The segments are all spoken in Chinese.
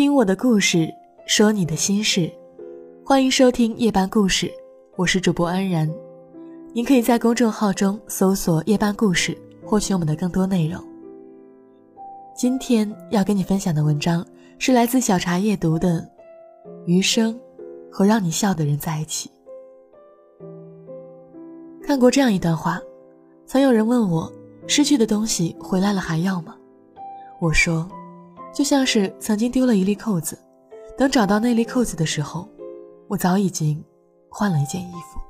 听我的故事，说你的心事，欢迎收听夜半故事，我是主播安然。您可以在公众号中搜索“夜半故事”，获取我们的更多内容。今天要跟你分享的文章是来自小茶夜读的《余生和让你笑的人在一起》。看过这样一段话，曾有人问我：失去的东西回来了还要吗？我说。就像是曾经丢了一粒扣子，等找到那粒扣子的时候，我早已经换了一件衣服。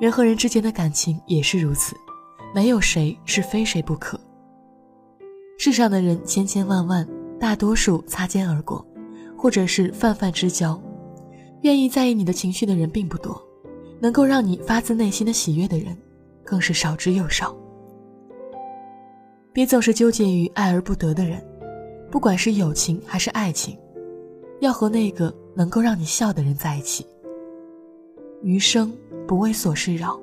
人和人之间的感情也是如此，没有谁是非谁不可。世上的人千千万万，大多数擦肩而过，或者是泛泛之交，愿意在意你的情绪的人并不多，能够让你发自内心的喜悦的人，更是少之又少。别总是纠结于爱而不得的人。不管是友情还是爱情，要和那个能够让你笑的人在一起。余生不为琐事扰，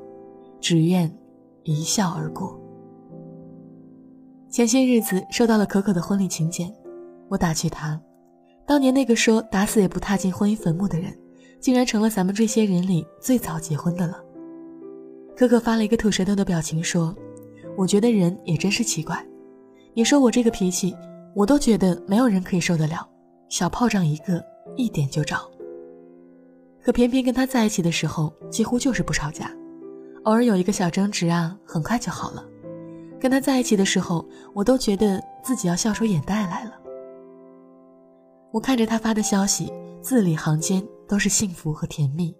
只愿一笑而过。前些日子收到了可可的婚礼请柬，我打趣她，当年那个说打死也不踏进婚姻坟墓的人，竟然成了咱们这些人里最早结婚的了。可可发了一个吐舌头的表情说：“我觉得人也真是奇怪，你说我这个脾气。”我都觉得没有人可以受得了，小炮仗一个，一点就着。可偏偏跟他在一起的时候，几乎就是不吵架，偶尔有一个小争执啊，很快就好了。跟他在一起的时候，我都觉得自己要笑出眼袋来了。我看着他发的消息，字里行间都是幸福和甜蜜。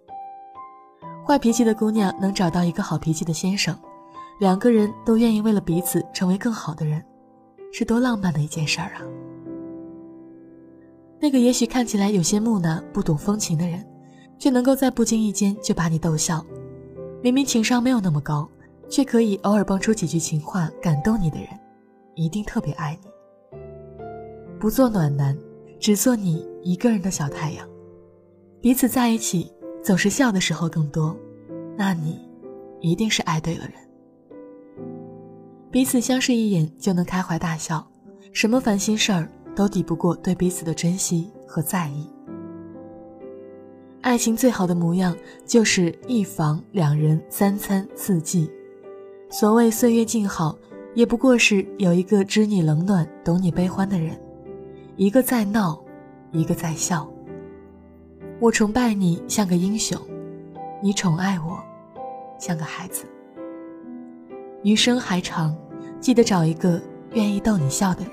坏脾气的姑娘能找到一个好脾气的先生，两个人都愿意为了彼此成为更好的人。是多浪漫的一件事儿啊！那个也许看起来有些木讷、不懂风情的人，却能够在不经意间就把你逗笑；明明情商没有那么高，却可以偶尔蹦出几句情话感动你的人，一定特别爱你。不做暖男，只做你一个人的小太阳。彼此在一起，总是笑的时候更多，那你一定是爱对了人。彼此相视一眼就能开怀大笑，什么烦心事儿都抵不过对彼此的珍惜和在意。爱情最好的模样就是一房两人三餐四季。所谓岁月静好，也不过是有一个知你冷暖、懂你悲欢的人，一个在闹，一个在笑。我崇拜你像个英雄，你宠爱我像个孩子。余生还长，记得找一个愿意逗你笑的人。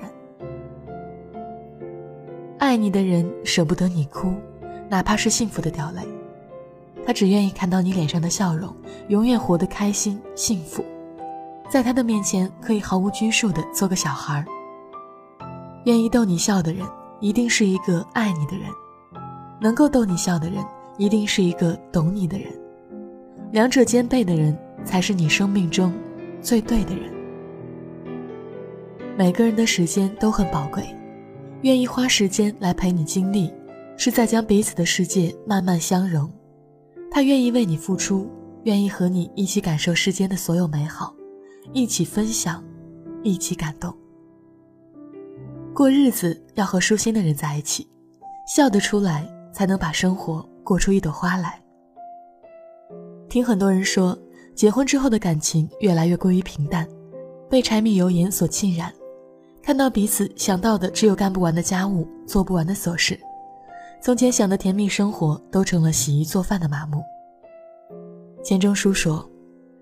爱你的人舍不得你哭，哪怕是幸福的掉泪，他只愿意看到你脸上的笑容，永远活得开心幸福。在他的面前，可以毫无拘束的做个小孩。愿意逗你笑的人，一定是一个爱你的人；能够逗你笑的人，一定是一个懂你的人。两者兼备的人，才是你生命中。最对的人，每个人的时间都很宝贵，愿意花时间来陪你经历，是在将彼此的世界慢慢相融。他愿意为你付出，愿意和你一起感受世间的所有美好，一起分享，一起感动。过日子要和舒心的人在一起，笑得出来，才能把生活过出一朵花来。听很多人说。结婚之后的感情越来越过于平淡，被柴米油盐所浸染，看到彼此想到的只有干不完的家务、做不完的琐事，从前想的甜蜜生活都成了洗衣做饭的麻木。钱钟书说：“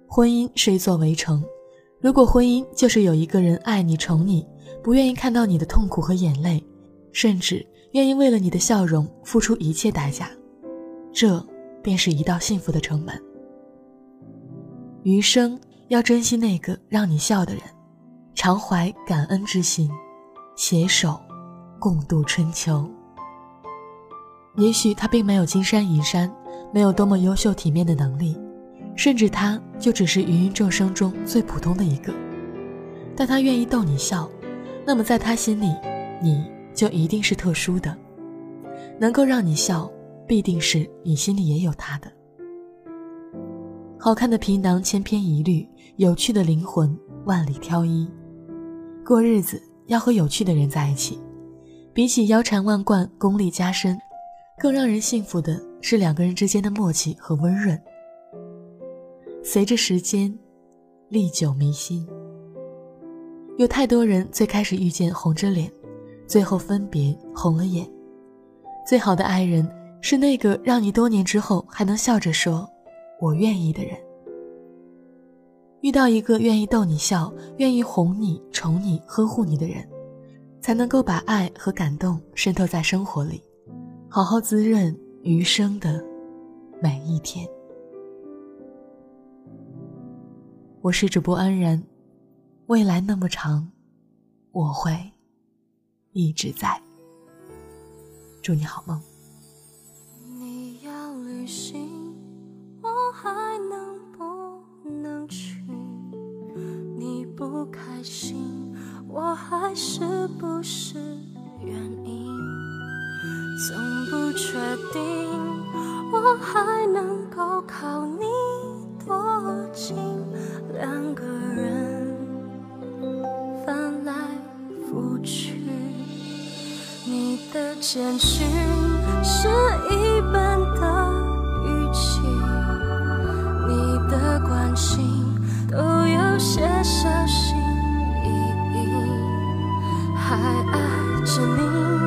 婚姻是一座围城，如果婚姻就是有一个人爱你、宠你，不愿意看到你的痛苦和眼泪，甚至愿意为了你的笑容付出一切代价，这便是一道幸福的城门。”余生要珍惜那个让你笑的人，常怀感恩之心，携手共度春秋。也许他并没有金山银山，没有多么优秀体面的能力，甚至他就只是芸芸众生中最普通的一个。但他愿意逗你笑，那么在他心里，你就一定是特殊的。能够让你笑，必定是你心里也有他的。好看的皮囊千篇一律，有趣的灵魂万里挑一。过日子要和有趣的人在一起，比起腰缠万贯、功力加深，更让人幸福的是两个人之间的默契和温润。随着时间，历久弥新。有太多人最开始遇见红着脸，最后分别红了眼。最好的爱人是那个让你多年之后还能笑着说“我愿意”的人。遇到一个愿意逗你笑、愿意哄你、宠你、呵护你的人。才能够把爱和感动渗透在生活里，好好滋润余生的每一天。我是主播安然，未来那么长，我会一直在。祝你好梦。不开心。我还是不是原因？总不确定，我还能够靠你多近？两个人翻来覆去，你的简讯是一般的语气，你的关心着你，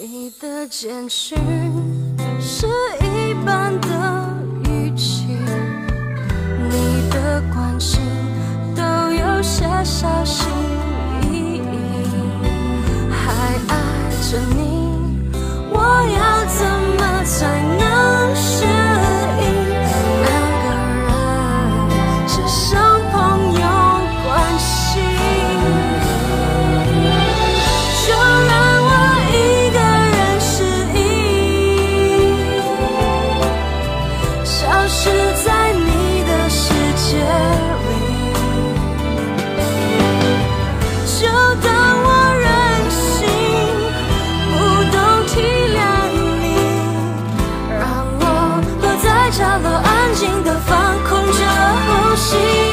你的简讯是一般的语气，你的关心都有些小心翼翼，还爱着你，是